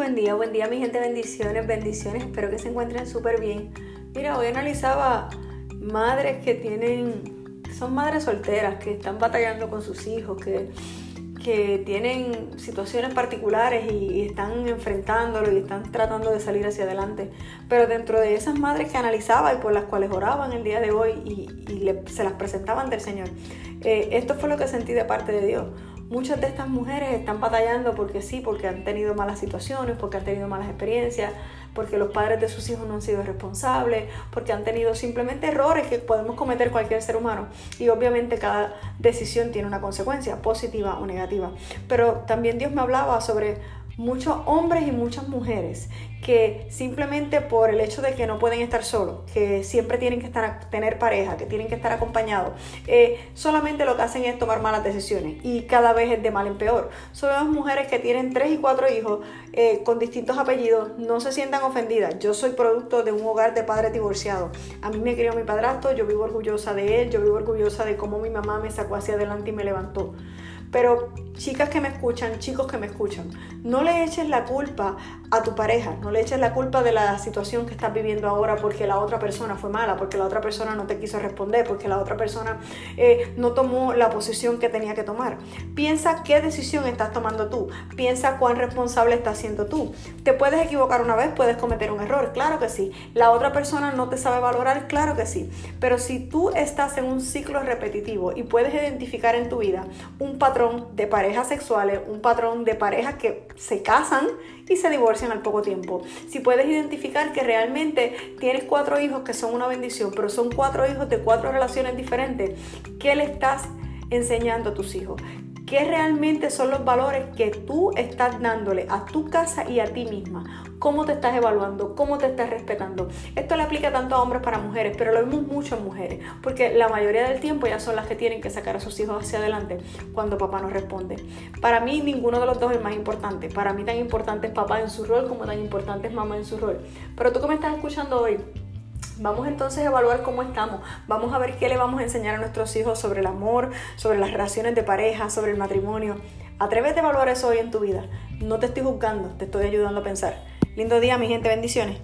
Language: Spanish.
Buen día, buen día mi gente, bendiciones, bendiciones, espero que se encuentren súper bien. Mira, hoy analizaba madres que tienen, son madres solteras, que están batallando con sus hijos, que, que tienen situaciones particulares y, están enfrentándolo y están tratando de salir hacia adelante. Pero dentro de esas madres que analizaba y por las cuales oraban el día de hoy y, se las presentaban del Señor, eh, esto fue lo que sentí de parte de Dios. Muchas de estas mujeres están batallando porque sí, porque han tenido malas situaciones, porque han tenido malas experiencias, porque los padres de sus hijos no han sido responsables, porque han tenido simplemente errores que podemos cometer cualquier ser humano. Y obviamente cada decisión tiene una consecuencia, positiva o negativa. Pero también Dios me hablaba sobre muchos hombres y muchas mujeres que simplemente por el hecho de que no pueden estar solos, que siempre tienen que estar, tener pareja, que tienen que estar acompañados, eh, solamente lo que hacen es tomar malas decisiones y cada vez es de mal en peor. Son las mujeres que tienen tres y cuatro hijos eh, con distintos apellidos, no se sientan ofendidas. Yo soy producto de un hogar de padres divorciados. A mí me crió mi padrastro, yo vivo orgullosa de él, yo vivo orgullosa de cómo mi mamá me sacó hacia adelante y me levantó. Pero chicas que me escuchan, chicos que me escuchan, no le eches la culpa a tu pareja, no le eches la culpa de la situación que estás viviendo ahora porque la otra persona fue mala, porque la otra persona no te quiso responder, porque la otra persona eh, no tomó la posición que tenía que tomar. Piensa qué decisión estás tomando tú, piensa cuán responsable estás siendo tú. Te puedes equivocar una vez, puedes cometer un error, claro que sí. La otra persona no te sabe valorar, claro que sí. Pero si tú estás en un ciclo repetitivo y puedes identificar en tu vida un patrón de pareja, sexuales, un patrón de parejas que se casan y se divorcian al poco tiempo. Si puedes identificar que realmente tienes cuatro hijos que son una bendición, pero son cuatro hijos de cuatro relaciones diferentes, ¿qué le estás enseñando a tus hijos? ¿Qué realmente son los valores que tú estás dándole a tu casa y a ti misma? ¿Cómo te estás evaluando? ¿Cómo te estás respetando? Esto le aplica tanto a hombres para mujeres, pero lo vemos mucho en mujeres, porque la mayoría del tiempo ya son las que tienen que sacar a sus hijos hacia adelante cuando papá no responde. Para mí ninguno de los dos es más importante. Para mí tan importante es papá en su rol como tan importante es mamá en su rol. Pero tú que me estás escuchando hoy, Vamos entonces a evaluar cómo estamos. Vamos a ver qué le vamos a enseñar a nuestros hijos sobre el amor, sobre las relaciones de pareja, sobre el matrimonio. Atrévete a evaluar eso hoy en tu vida. No te estoy juzgando, te estoy ayudando a pensar. Lindo día, mi gente, bendiciones.